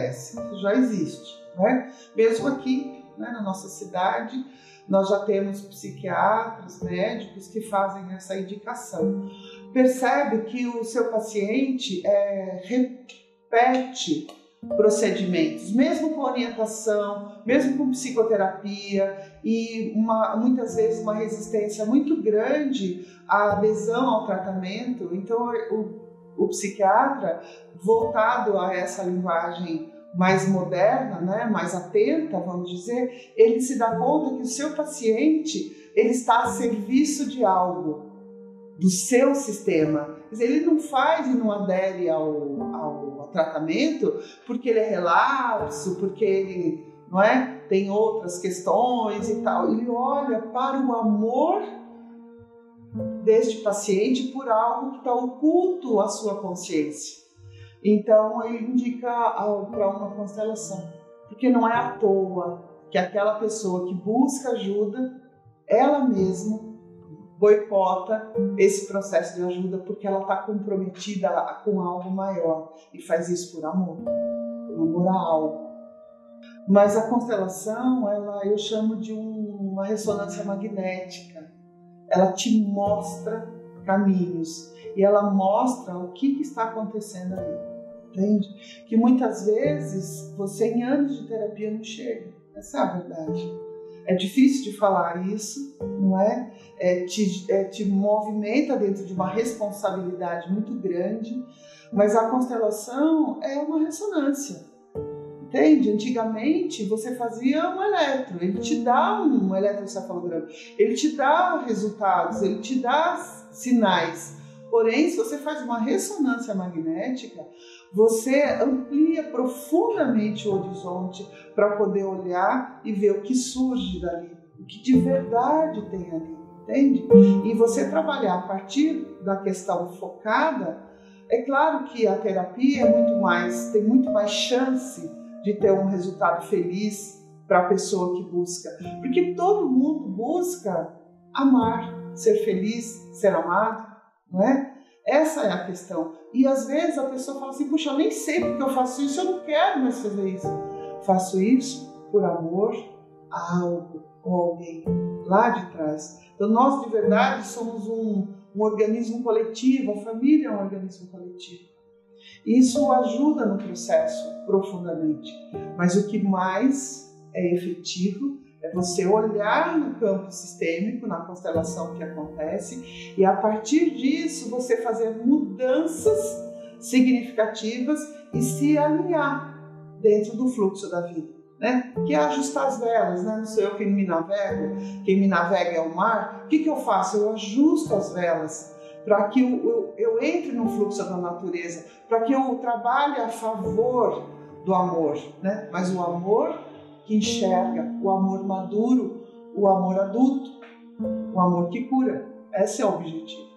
acontece, já existe. Né? Mesmo aqui, né, na nossa cidade, nós já temos psiquiatras, médicos que fazem essa indicação. Percebe que o seu paciente é, repete procedimentos, mesmo com orientação, mesmo com psicoterapia e uma, muitas vezes uma resistência muito grande à adesão ao tratamento. Então, o, o psiquiatra, voltado a essa linguagem mais moderna, né, mais atenta, vamos dizer, ele se dá conta que o seu paciente ele está a serviço de algo, do seu sistema. Ele não faz e não adere ao, ao, ao tratamento porque ele é relapso, porque ele não é? tem outras questões e tal. Ele olha para o amor deste paciente por algo que está oculto à sua consciência. Então ele indica para uma constelação, porque não é à toa que aquela pessoa que busca ajuda, ela mesma boicota esse processo de ajuda porque ela está comprometida com algo maior e faz isso por amor, por amor a algo. Mas a constelação, ela eu chamo de um, uma ressonância magnética. Ela te mostra caminhos e ela mostra o que, que está acontecendo ali, entende? Que muitas vezes você em anos de terapia não chega. Essa é a verdade. É difícil de falar isso, não é? é, te, é te movimenta dentro de uma responsabilidade muito grande, mas a constelação é uma ressonância. Entende? Antigamente você fazia um eletro, ele te dá um eletrocefalograma, ele te dá resultados, ele te dá sinais. Porém, se você faz uma ressonância magnética, você amplia profundamente o horizonte para poder olhar e ver o que surge dali, o que de verdade tem ali, entende? E você trabalhar a partir da questão focada, é claro que a terapia é muito mais, tem muito mais chance de ter um resultado feliz para a pessoa que busca, porque todo mundo busca amar, ser feliz, ser amado, não é? Essa é a questão. E às vezes a pessoa fala assim: puxa, eu nem sei porque eu faço isso, eu não quero mais fazer isso. Faço isso por amor a algo ou alguém lá de trás. Então nós de verdade somos um, um organismo coletivo, a família é um organismo coletivo. Isso ajuda no processo profundamente. Mas o que mais é efetivo é você olhar no campo sistêmico, na constelação que acontece, e a partir disso você fazer mudanças significativas e se alinhar dentro do fluxo da vida. Né? Que é ajustar as velas, né? não sou eu quem me navega, quem me navega é o mar. O que, que eu faço? Eu ajusto as velas para que eu, eu, eu entre no fluxo da natureza, para que eu trabalhe a favor do amor, né? mas o amor que enxerga, o amor maduro, o amor adulto, o amor que cura. Esse é o objetivo.